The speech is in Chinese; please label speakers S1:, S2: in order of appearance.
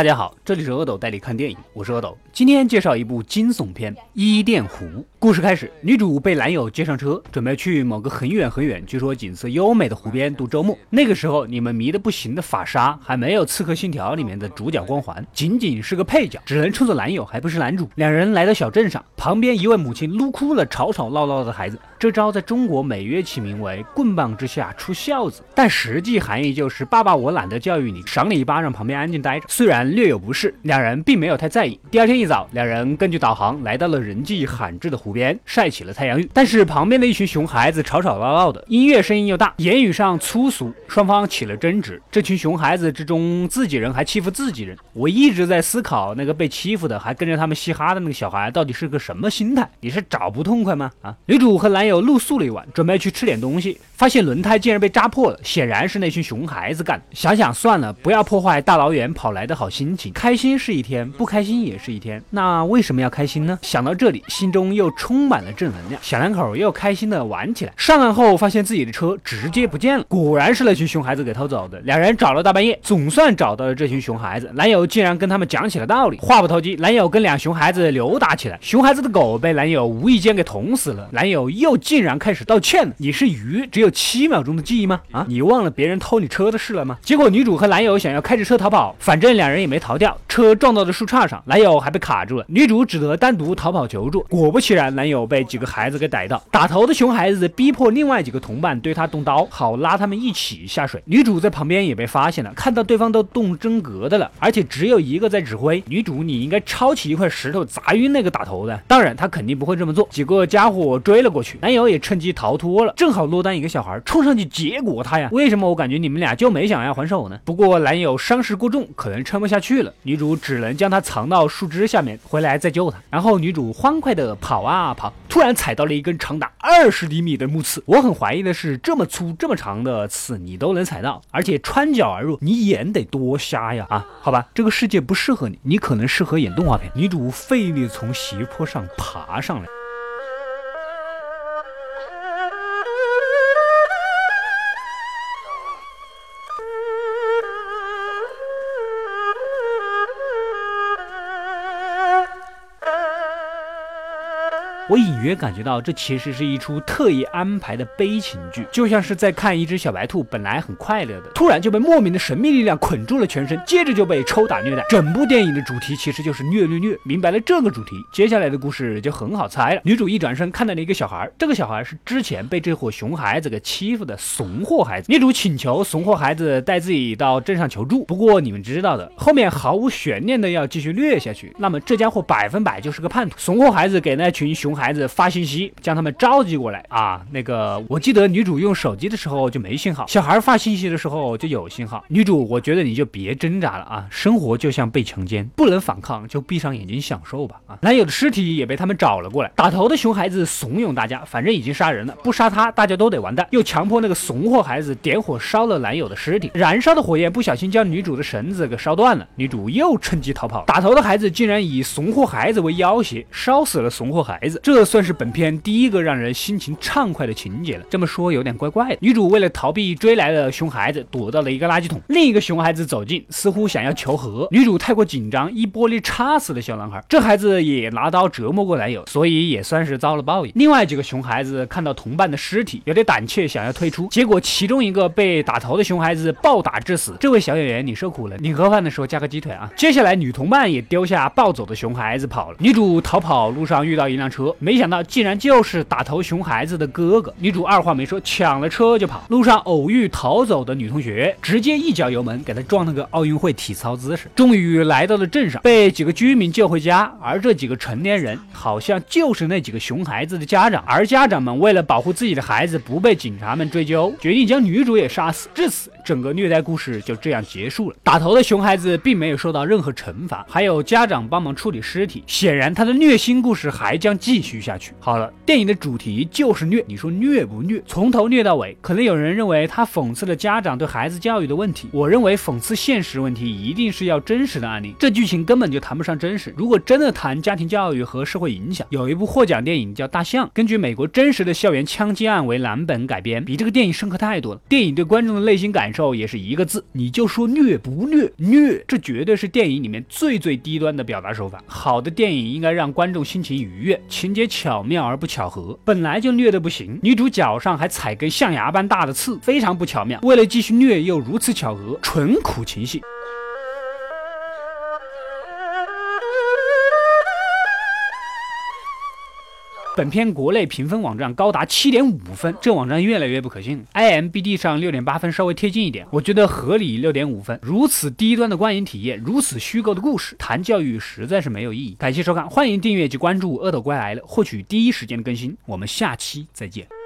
S1: 大家好，这里是阿斗带你看电影，我是阿斗。今天介绍一部惊悚片《伊甸湖》。故事开始，女主被男友接上车，准备去某个很远很远，据说景色优美的湖边度周末。那个时候，你们迷得不行的法沙还没有《刺客信条》里面的主角光环，仅仅是个配角，只能称作男友，还不是男主。两人来到小镇上，旁边一位母亲撸哭了吵吵闹闹的孩子。这招在中国美约起名为“棍棒之下出孝子”，但实际含义就是爸爸，我懒得教育你，赏你一巴，掌旁边安静待着。虽然略有不适，两人并没有太在意。第二天一早，两人根据导航来到了人迹罕至的湖边，晒起了太阳浴。但是旁边的一群熊孩子吵吵闹闹的，音乐声音又大，言语上粗俗，双方起了争执。这群熊孩子之中，自己人还欺负自己人。我一直在思考，那个被欺负的还跟着他们嘻哈的那个小孩，到底是个什什么心态？你是找不痛快吗？啊，女主和男友。露宿了一晚，准备去吃点东西，发现轮胎竟然被扎破了，显然是那群熊孩子干的。想想算了，不要破坏大老远跑来的好心情。开心是一天，不开心也是一天。那为什么要开心呢？想到这里，心中又充满了正能量。小两口又开心的玩起来。上岸后，发现自己的车直接不见了，果然是那群熊孩子给偷走的。两人找了大半夜，总算找到了这群熊孩子。男友竟然跟他们讲起了道理。话不投机，男友跟两熊孩子扭打起来，熊孩子的狗被男友无意间给捅死了。男友又。竟然开始道歉了！你是鱼，只有七秒钟的记忆吗？啊，你忘了别人偷你车的事了吗？结果女主和男友想要开着车逃跑，反正两人也没逃掉，车撞到了树杈上，男友还被卡住了，女主只得单独逃跑求助。果不其然，男友被几个孩子给逮到，打头的熊孩子逼迫另外几个同伴对他动刀，好拉他们一起下水。女主在旁边也被发现了，看到对方都动真格的了，而且只有一个在指挥。女主，你应该抄起一块石头砸晕那个打头的。当然，他肯定不会这么做。几个家伙追了过去，男友也趁机逃脱了，正好落单一个小孩冲上去，结果他呀，为什么我感觉你们俩就没想要还手呢？不过男友伤势过重，可能撑不下去了，女主只能将他藏到树枝下面，回来再救他。然后女主欢快的跑啊跑，突然踩到了一根长达二十厘米的木刺。我很怀疑的是，这么粗这么长的刺你都能踩到，而且穿脚而入，你眼得多瞎呀啊？好吧，这个世界不适合你，你可能适合演动画片。女主费力从斜坡上爬上来。我隐约感觉到，这其实是一出特意安排的悲情剧，就像是在看一只小白兔本来很快乐的，突然就被莫名的神秘力量捆住了全身，接着就被抽打虐待。整部电影的主题其实就是虐虐虐。明白了这个主题，接下来的故事就很好猜了。女主一转身看到了一个小孩，这个小孩是之前被这伙熊孩子给欺负的怂货孩子。女主请求怂货孩子带自己到镇上求助，不过你们知道的，后面毫无悬念的要继续虐下去，那么这家伙百分百就是个叛徒。怂货孩子给那群熊孩。孩子发信息将他们召集过来啊！那个，我记得女主用手机的时候就没信号，小孩发信息的时候就有信号。女主，我觉得你就别挣扎了啊！生活就像被强奸，不能反抗就闭上眼睛享受吧啊！男友的尸体也被他们找了过来，打头的熊孩子怂恿大家，反正已经杀人了，不杀他大家都得完蛋，又强迫那个怂货孩子点火烧了男友的尸体，燃烧的火焰不小心将女主的绳子给烧断了，女主又趁机逃跑，打头的孩子竟然以怂货孩子为要挟，烧死了怂货孩子。这算是本片第一个让人心情畅快的情节了。这么说有点怪怪的。女主为了逃避追来的熊孩子，躲到了一个垃圾桶。另一个熊孩子走近，似乎想要求和。女主太过紧张，一玻璃插死了小男孩。这孩子也拿刀折磨过男友，所以也算是遭了报应。另外几个熊孩子看到同伴的尸体，有点胆怯，想要退出。结果其中一个被打头的熊孩子暴打致死。这位小演员，你受苦了。领盒饭的时候加个鸡腿啊。接下来女同伴也丢下暴走的熊孩子跑了。女主逃跑路上遇到一辆车。没想到竟然就是打头熊孩子的哥哥，女主二话没说抢了车就跑。路上偶遇逃走的女同学，直接一脚油门给她撞了个奥运会体操姿势。终于来到了镇上，被几个居民救回家。而这几个成年人好像就是那几个熊孩子的家长。而家长们为了保护自己的孩子不被警察们追究，决定将女主也杀死。至此，整个虐待故事就这样结束了。打头的熊孩子并没有受到任何惩罚，还有家长帮忙处理尸体。显然，他的虐心故事还将继续。续下去。好了，电影的主题就是虐，你说虐不虐？从头虐到尾。可能有人认为他讽刺了家长对孩子教育的问题，我认为讽刺现实问题一定是要真实的案例，这剧情根本就谈不上真实。如果真的谈家庭教育和社会影响，有一部获奖电影叫《大象》，根据美国真实的校园枪击案为蓝本改编，比这个电影深刻太多了。电影对观众的内心感受也是一个字，你就说虐不虐？虐，这绝对是电影里面最最低端的表达手法。好的电影应该让观众心情愉悦，情节巧妙而不巧合。本来就虐得不行，女主脚上还踩根象牙般大的刺，非常不巧妙。为了继续虐，又如此巧合，纯苦情戏。本片国内评分网站高达七点五分，这网站越来越不可信。IMBD 上六点八分稍微贴近一点，我觉得合理六点五分。如此低端的观影体验，如此虚构的故事，谈教育实在是没有意义。感谢收看，欢迎订阅及关注《恶斗怪来了》，获取第一时间的更新。我们下期再见。